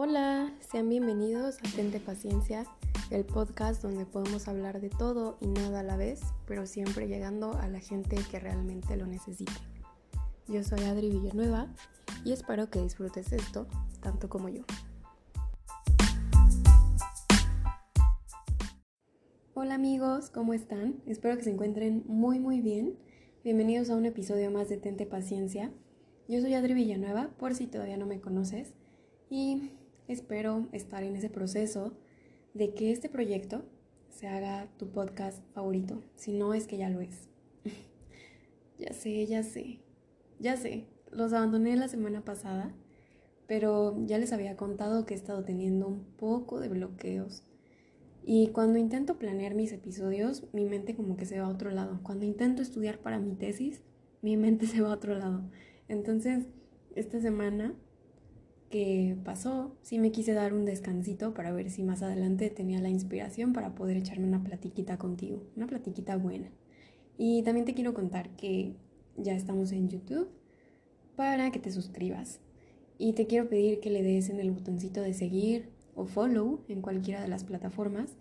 Hola, sean bienvenidos a Tente Paciencia, el podcast donde podemos hablar de todo y nada a la vez, pero siempre llegando a la gente que realmente lo necesite. Yo soy Adri Villanueva y espero que disfrutes esto tanto como yo. Hola amigos, ¿cómo están? Espero que se encuentren muy muy bien. Bienvenidos a un episodio más de Tente Paciencia. Yo soy Adri Villanueva, por si todavía no me conoces, y espero estar en ese proceso de que este proyecto se haga tu podcast favorito, si no es que ya lo es. ya sé, ya sé, ya sé, los abandoné la semana pasada, pero ya les había contado que he estado teniendo un poco de bloqueos y cuando intento planear mis episodios, mi mente como que se va a otro lado. Cuando intento estudiar para mi tesis, mi mente se va a otro lado. Entonces, esta semana que pasó, sí me quise dar un descansito para ver si más adelante tenía la inspiración para poder echarme una platiquita contigo, una platiquita buena. Y también te quiero contar que ya estamos en YouTube para que te suscribas. Y te quiero pedir que le des en el botoncito de seguir o follow en cualquiera de las plataformas,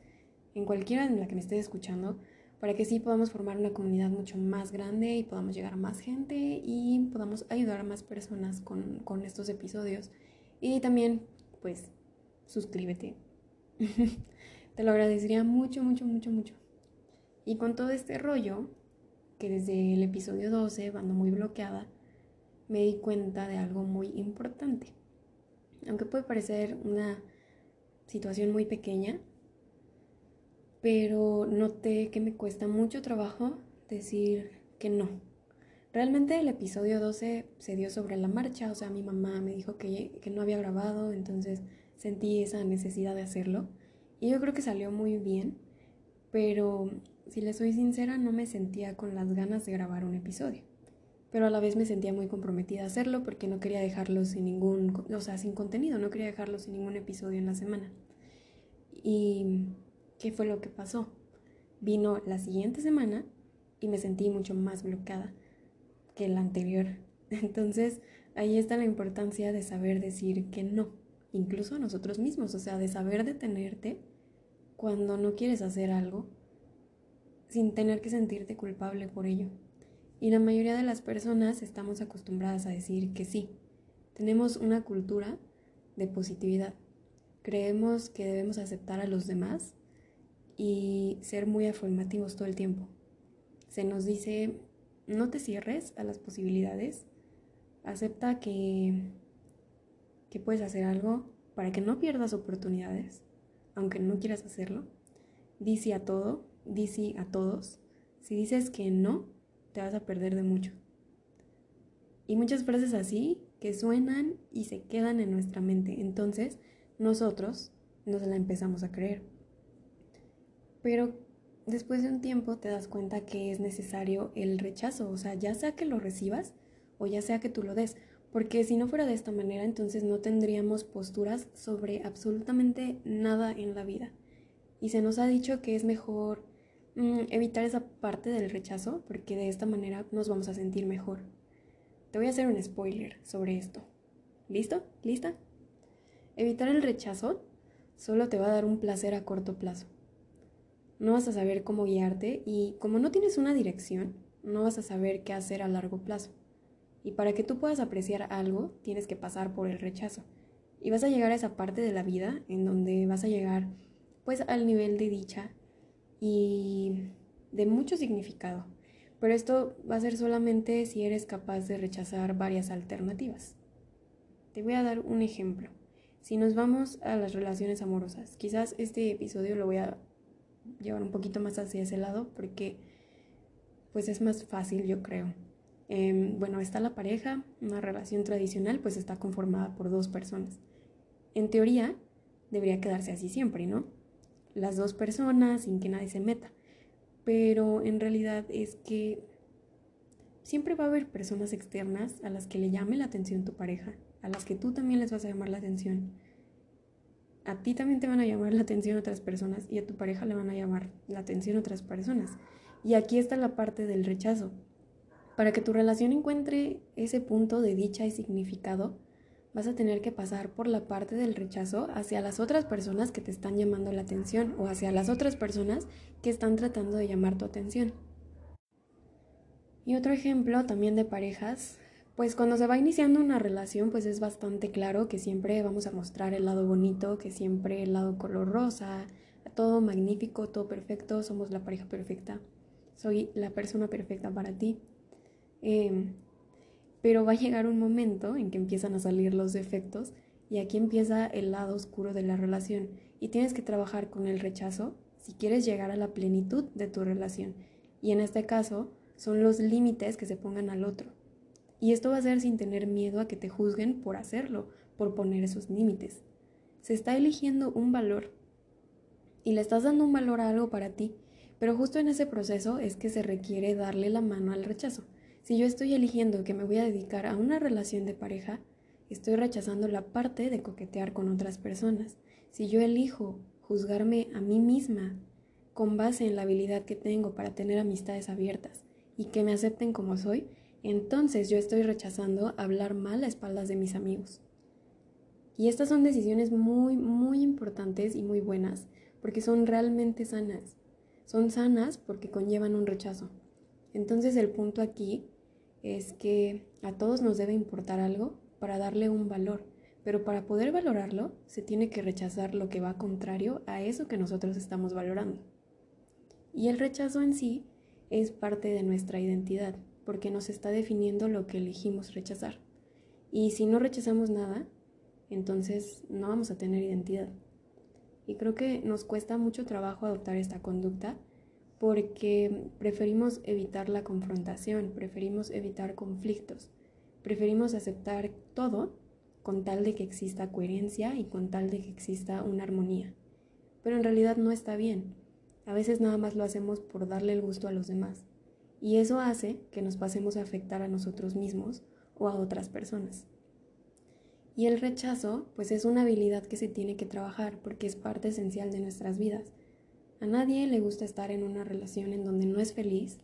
en cualquiera en la que me estés escuchando, para que sí podamos formar una comunidad mucho más grande y podamos llegar a más gente y podamos ayudar a más personas con, con estos episodios. Y también, pues, suscríbete. Te lo agradecería mucho, mucho, mucho, mucho. Y con todo este rollo, que desde el episodio 12 ando muy bloqueada, me di cuenta de algo muy importante. Aunque puede parecer una situación muy pequeña, pero noté que me cuesta mucho trabajo decir que no. Realmente el episodio 12 se dio sobre la marcha, o sea, mi mamá me dijo que, no había grabado, entonces sentí esa necesidad de hacerlo. Y yo creo que salió muy bien, pero si le soy sincera, no me sentía con las ganas de grabar un episodio. Pero a la vez me sentía muy comprometida a hacerlo porque no quería dejarlo sin ningún, o sea, sin contenido, no quería dejarlo sin ningún episodio en la semana. ¿Y qué fue lo que pasó? Vino la siguiente semana y me sentí mucho más bloqueada que la anterior. Entonces, ahí está la importancia de saber decir que no, incluso a nosotros mismos, o sea, de saber detenerte cuando no quieres hacer algo sin tener que sentirte culpable por ello. Y la mayoría de las personas estamos acostumbradas a decir que sí. Tenemos una cultura de positividad. Creemos que debemos aceptar a los demás y ser muy afirmativos todo el tiempo. Se nos dice, no te cierres a las posibilidades, acepta que, que puedes hacer algo para que no pierdas oportunidades, aunque no quieras hacerlo. Dice a todo, dice a todos. Si dices que no, te vas a perder de mucho. Y muchas frases así que suenan y se quedan en nuestra mente. Entonces, nosotros nos la empezamos a creer. Pero después de un tiempo te das cuenta que es necesario el rechazo, o sea, ya sea que lo recibas o ya sea que tú lo des, porque si no fuera de esta manera, entonces no tendríamos posturas sobre absolutamente nada en la vida. Y se nos ha dicho que es mejor mm, evitar esa parte del rechazo, porque de esta manera nos vamos a sentir mejor. Te voy a hacer un spoiler sobre esto. ¿Listo? ¿Lista? Evitar el rechazo solo te va a dar un placer a corto plazo no vas a saber cómo guiarte y como no tienes una dirección, no vas a saber qué hacer a largo plazo. Y para que tú puedas apreciar algo, tienes que pasar por el rechazo. Y vas a llegar a esa parte de la vida en donde vas a llegar pues al nivel de dicha y de mucho significado. Pero esto va a ser solamente si eres capaz de rechazar varias alternativas. Te voy a dar un ejemplo. Si nos vamos a las relaciones amorosas, quizás este episodio lo voy a llevar un poquito más hacia ese lado porque pues es más fácil yo creo. Em, bueno, está la pareja, una relación tradicional pues está conformada por dos personas. En teoría debería quedarse así siempre, ¿no? Las dos personas sin que nadie se meta. Pero en realidad es que siempre va a haber personas externas a las que le llame la atención tu pareja, a las que tú también les vas a llamar la atención a ti también te van a llamar la atención otras personas y a tu pareja le van a llamar la atención otras personas. Y aquí está la parte del rechazo. Para que tu relación encuentre ese punto de dicha y significado, vas a tener que pasar por la parte del rechazo hacia las otras personas que te están llamando la atención o hacia las otras personas que están tratando de llamar tu atención. Y otro ejemplo también de parejas, pues cuando se va iniciando una relación, pues es bastante claro que siempre vamos a mostrar el lado bonito, que siempre el lado color rosa, todo magnífico, todo perfecto, somos la pareja perfecta, soy la persona perfecta para ti. Em, pero va a llegar un momento en que empiezan a salir los defectos y aquí empieza el lado oscuro de la relación y tienes que trabajar con el rechazo si quieres llegar a la plenitud de tu relación. Y en este caso son los límites que se pongan al otro. Y esto va a ser sin tener miedo a que te juzguen por hacerlo, por poner esos límites. Se está eligiendo un valor y le estás dando un valor a algo para ti, pero justo en ese proceso es que se requiere darle la mano al rechazo. Si yo estoy eligiendo que me voy a dedicar a una relación de pareja, estoy rechazando la parte de coquetear con otras personas. Si yo elijo juzgarme a mí misma con base en la habilidad que tengo para tener amistades abiertas y que me acepten como soy, entonces yo estoy rechazando hablar mal a espaldas de mis amigos. Y estas son decisiones muy, muy importantes y muy buenas porque son realmente sanas. Son sanas porque conllevan un rechazo. Entonces el punto aquí es que a todos nos debe importar algo para darle un valor, pero para poder valorarlo se tiene que rechazar lo que va contrario a eso que nosotros estamos valorando. Y el rechazo en sí es parte de nuestra identidad, porque nos está definiendo lo que elegimos rechazar. Y si no rechazamos nada, entonces no vamos a tener identidad. Y creo que nos cuesta mucho trabajo adoptar esta conducta porque preferimos evitar la confrontación, preferimos evitar conflictos, preferimos aceptar todo con tal de que exista coherencia y con tal de que exista una armonía. Pero en realidad no está bien. A veces nada más lo hacemos por darle el gusto a los demás. Y eso hace que nos pasemos a afectar a nosotros mismos o a otras personas. Y el rechazo, pues es una habilidad que se tiene que trabajar porque es parte esencial de nuestras vidas. A nadie le gusta estar en una relación en donde no es feliz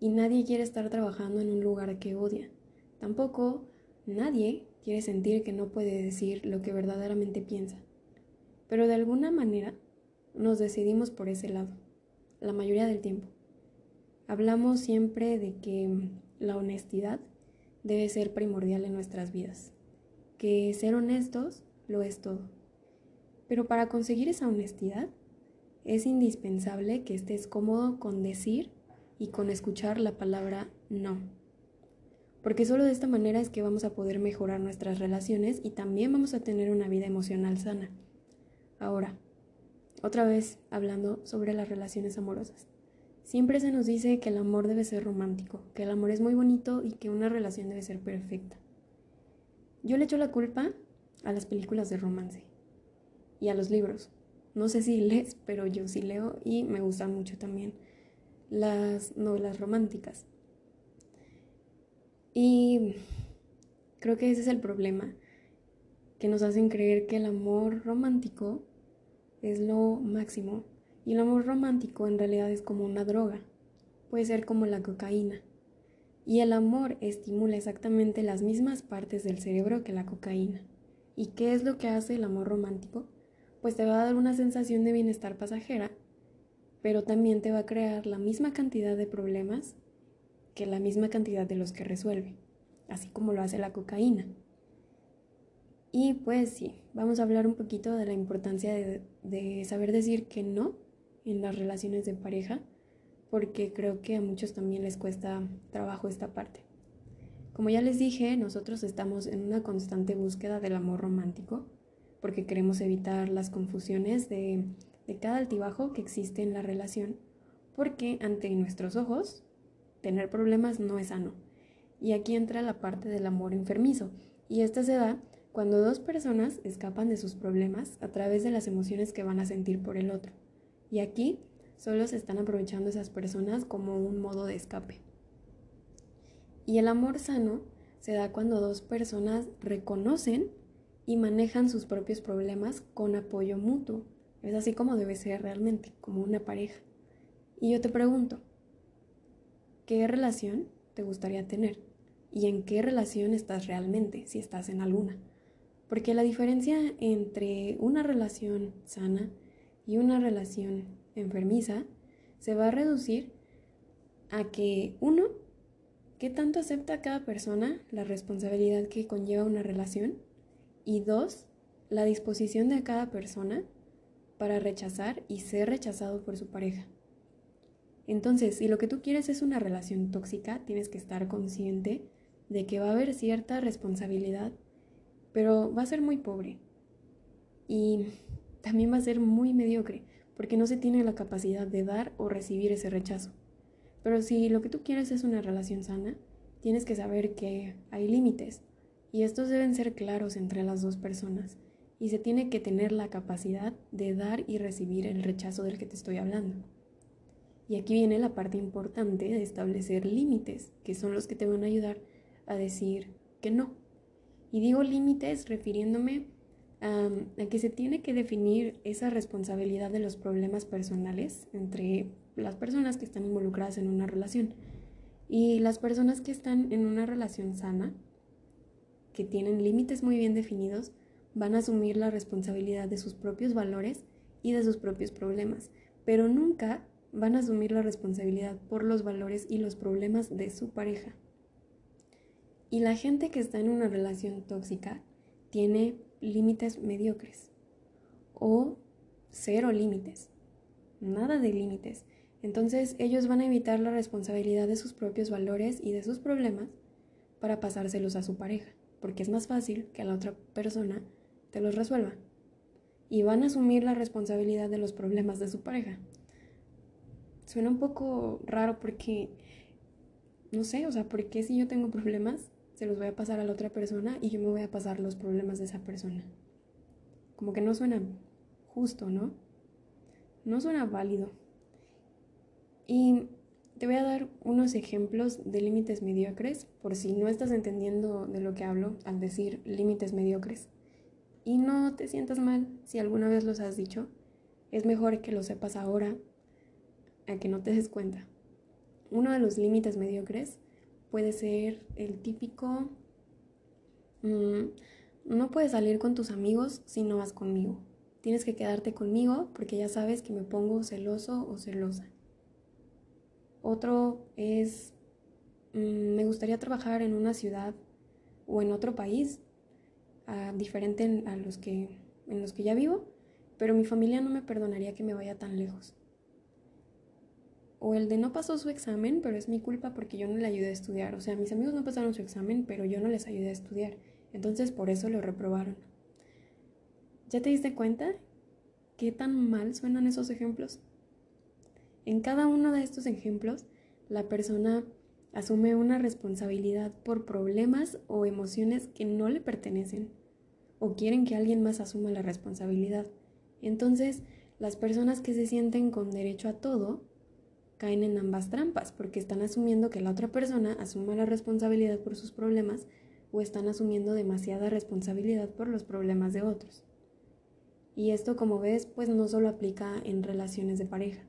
y nadie quiere estar trabajando en un lugar que odia. Tampoco nadie quiere sentir que no puede decir lo que verdaderamente piensa. Pero de alguna manera nos decidimos por ese lado, la mayoría del tiempo. Hablamos siempre de que la honestidad debe ser primordial en nuestras vidas que ser honestos lo es todo. Pero para conseguir esa honestidad es indispensable que estés cómodo con decir y con escuchar la palabra no. Porque solo de esta manera es que vamos a poder mejorar nuestras relaciones y también vamos a tener una vida emocional sana. Ahora, otra vez hablando sobre las relaciones amorosas. Siempre se nos dice que el amor debe ser romántico, que el amor es muy bonito y que una relación debe ser perfecta. Yo le echo la culpa a las películas de romance y a los libros. No sé si lees, pero yo sí leo y me gustan mucho también las novelas románticas. Y creo que ese es el problema, que nos hacen creer que el amor romántico es lo máximo. Y el amor romántico en realidad es como una droga. Puede ser como la cocaína. Y el amor estimula exactamente las mismas partes del cerebro que la cocaína. ¿Y qué es lo que hace el amor romántico? Pues te va a dar una sensación de bienestar pasajera, pero también te va a crear la misma cantidad de problemas que la misma cantidad de los que resuelve, así como lo hace la cocaína. Y pues sí, vamos a hablar un poquito de la importancia de, de saber decir que no en las relaciones de pareja porque creo que a muchos también les cuesta trabajo esta parte. Como ya les dije, nosotros estamos en una constante búsqueda del amor romántico, porque queremos evitar las confusiones de, de cada altibajo que existe en la relación, porque ante nuestros ojos, tener problemas no es sano. Y aquí entra la parte del amor enfermizo, y esta se da cuando dos personas escapan de sus problemas a través de las emociones que van a sentir por el otro. Y aquí Solo se están aprovechando esas personas como un modo de escape. Y el amor sano se da cuando dos personas reconocen y manejan sus propios problemas con apoyo mutuo. Es así como debe ser realmente, como una pareja. Y yo te pregunto, ¿qué relación te gustaría tener? ¿Y en qué relación estás realmente, si estás en alguna? Porque la diferencia entre una relación sana y una relación enfermiza se va a reducir a que uno, ¿qué tanto acepta cada persona la responsabilidad que conlleva una relación? Y dos, la disposición de cada persona para rechazar y ser rechazado por su pareja. Entonces, si lo que tú quieres es una relación tóxica, tienes que estar consciente de que va a haber cierta responsabilidad, pero va a ser muy pobre. Y también va a ser muy mediocre, porque no se tiene la capacidad de dar o recibir ese rechazo. Pero si lo que tú quieres es una relación sana, tienes que saber que hay límites, y estos deben ser claros entre las dos personas, y se tiene que tener la capacidad de dar y recibir el rechazo del que te estoy hablando. Y aquí viene la parte importante de establecer límites, que son los que te van a ayudar a decir que no. Y digo límites refiriéndome a, que se tiene que definir esa responsabilidad de los problemas personales entre las personas que están involucradas en una relación. Y las personas que están en una relación sana, que tienen límites muy bien definidos, van a asumir la responsabilidad de sus propios valores y de sus propios problemas, pero nunca van a asumir la responsabilidad por los valores y los problemas de su pareja. Y la gente que está en una relación tóxica tiene límites mediocres o cero límites, nada de límites. Entonces ellos van a evitar la responsabilidad de sus propios valores y de sus problemas para pasárselos a su pareja, porque es más fácil que a la otra persona te los resuelva. Y van a asumir la responsabilidad de los problemas de su pareja. Suena un poco raro porque, no sé, o sea, ¿por qué si yo tengo problemas se los voy a pasar a la otra persona y yo me voy a pasar los problemas de esa persona? Como que no suena justo, ¿no? No suena válido. Y te voy a dar unos ejemplos de límites mediocres por si no estás entendiendo de lo que hablo al decir límites mediocres. Y no te sientas mal si alguna vez los has dicho. Es mejor que lo sepas ahora a que no te des cuenta. Uno de los límites mediocres puede ser el típico, mm, no puedes salir con tus amigos si no vas conmigo. Tienes que quedarte conmigo porque ya sabes que me pongo celoso o celosa. Otro es, mm, me gustaría trabajar en una ciudad o en otro país ah, diferente a los que, en los que ya vivo, pero mi familia no me perdonaría que me vaya tan lejos o el de no pasó su examen, pero es mi culpa porque yo no le ayudé a estudiar. O sea, mis amigos no pasaron su examen, pero yo no les ayudé a estudiar. Entonces por eso lo reprobaron. ¿Ya te diste cuenta qué tan mal suenan esos ejemplos? En cada uno de estos ejemplos, la persona asume una responsabilidad por problemas o emociones que no le pertenecen o quieren que alguien más asuma la responsabilidad. Entonces, las personas que se sienten con derecho a todo caen en ambas trampas, porque están asumiendo que la otra persona asuma la responsabilidad por sus problemas o están asumiendo demasiada responsabilidad por los problemas de otros. Y esto, como ves, pues no solo aplica en relaciones de pareja.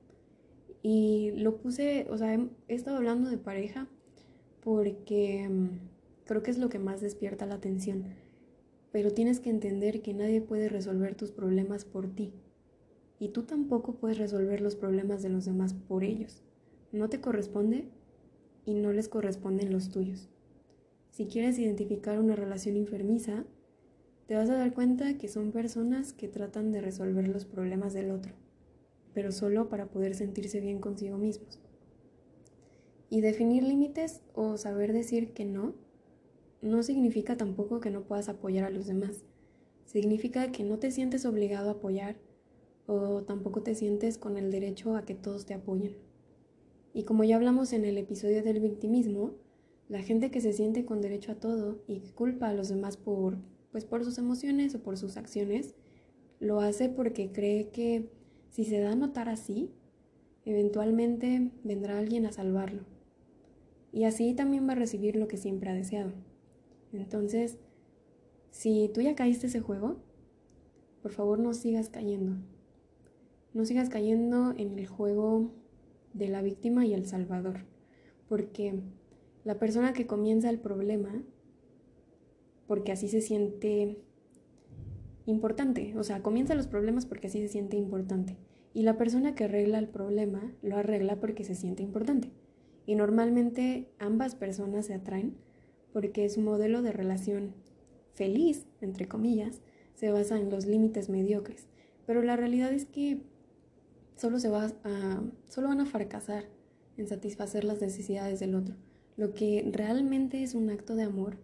Y lo puse, o sea, he, estado hablando de pareja porque mm, creo que es lo que más despierta la atención. Pero tienes que entender que nadie puede resolver tus problemas por ti y tú tampoco puedes resolver los problemas de los demás por ellos. No te corresponde y no les corresponden los tuyos. Si quieres identificar una relación enfermiza, te vas a dar cuenta que son personas que tratan de resolver los problemas del otro, pero solo para poder sentirse bien consigo mismos. Y definir límites o saber decir que no, no significa tampoco que no puedas apoyar a los demás. Significa que no te sientes obligado a apoyar o tampoco te sientes con el derecho a que todos te apoyen. Y como ya hablamos en el episodio del victimismo, la gente que se siente con derecho a todo y que culpa a los demás por, pues por sus emociones o por sus acciones, lo hace porque cree que si se da a notar así, eventualmente vendrá alguien a salvarlo. Y así también va a recibir lo que siempre ha deseado. Entonces, si tú ya caíste ese juego, por favor no sigas cayendo. No sigas cayendo en el juego de la víctima y el salvador, porque la persona que comienza el problema, porque así se siente importante. O sea, comienza los problemas porque así se siente importante. Y la persona que arregla el problema lo arregla porque se siente importante. Y normalmente ambas personas se atraen porque su modelo de relación feliz, entre comillas, se basa en los límites mediocres. Pero la realidad es que solo, se va solo van a fracasar en satisfacer las necesidades del otro. Lo que realmente es un acto de amor,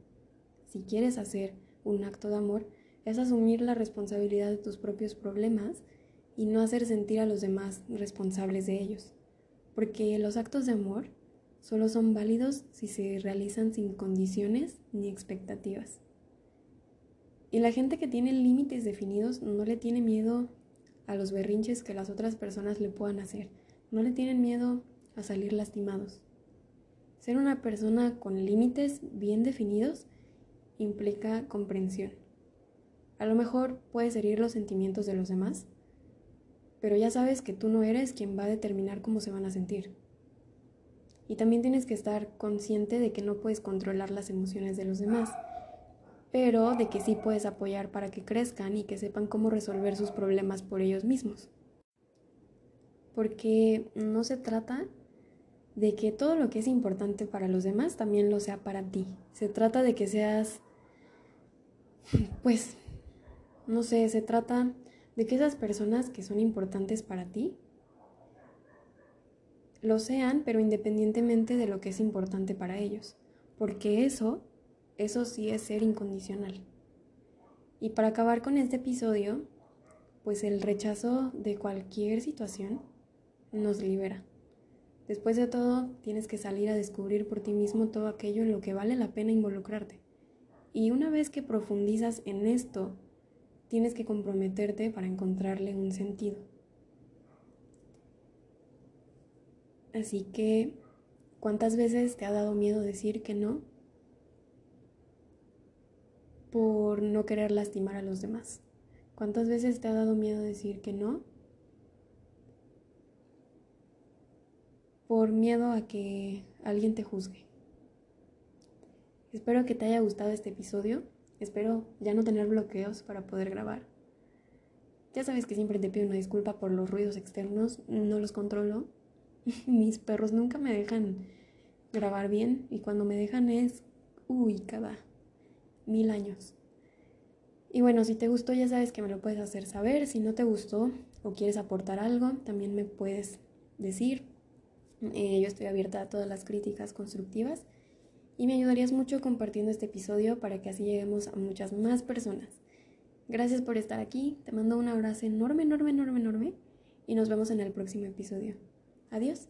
si quieres hacer un acto de amor, es asumir la responsabilidad de tus propios problemas y no hacer sentir a los demás responsables de ellos. Porque los actos de amor solo son válidos si se realizan sin condiciones ni expectativas. Y la gente que tiene límites definidos no le tiene miedo a los berrinches que las otras personas le puedan hacer. No le tienen miedo a salir lastimados. Ser una persona con límites bien definidos implica comprensión. A lo mejor puedes herir los sentimientos de los demás, pero ya sabes que tú no eres quien va a determinar cómo se van a sentir. Y también tienes que estar consciente de que no puedes controlar las emociones de los demás, pero de que sí puedes apoyar para que crezcan y que sepan cómo resolver sus problemas por ellos mismos. Porque no se trata de que todo lo que es importante para los demás también lo sea para ti. Se trata de que seas, pues, no sé, se trata de que esas personas que son importantes para ti lo sean, pero independientemente de lo que es importante para ellos, porque eso, eso sí es ser incondicional. Y para acabar con este episodio, pues el rechazo de cualquier situación nos libera. Después de todo, tienes que salir a descubrir por ti mismo todo aquello en lo que vale la pena involucrarte. Y una vez que profundizas en esto, tienes que comprometerte para encontrarle un sentido. Así que, ¿cuántas veces te ha dado miedo decir que no? Por no querer lastimar a los demás. ¿Cuántas veces te ha dado miedo decir que no? Por miedo a que alguien te juzgue. Espero que te haya gustado este episodio. Espero ya no tener bloqueos para poder grabar. Ya sabes que siempre te pido una disculpa por los ruidos externos, no los controlo. Mis perros nunca me dejan grabar bien y cuando me dejan es, uy, cada mil años. Y bueno, si te gustó ya sabes que me lo puedes hacer saber. Si no te gustó o quieres aportar algo, también me puedes decir. Eh, yo estoy abierta a todas las críticas constructivas y me ayudarías mucho compartiendo este episodio para que así lleguemos a muchas más personas. Gracias por estar aquí, te mando un abrazo enorme, enorme, enorme, enorme y nos vemos en el próximo episodio. Adiós.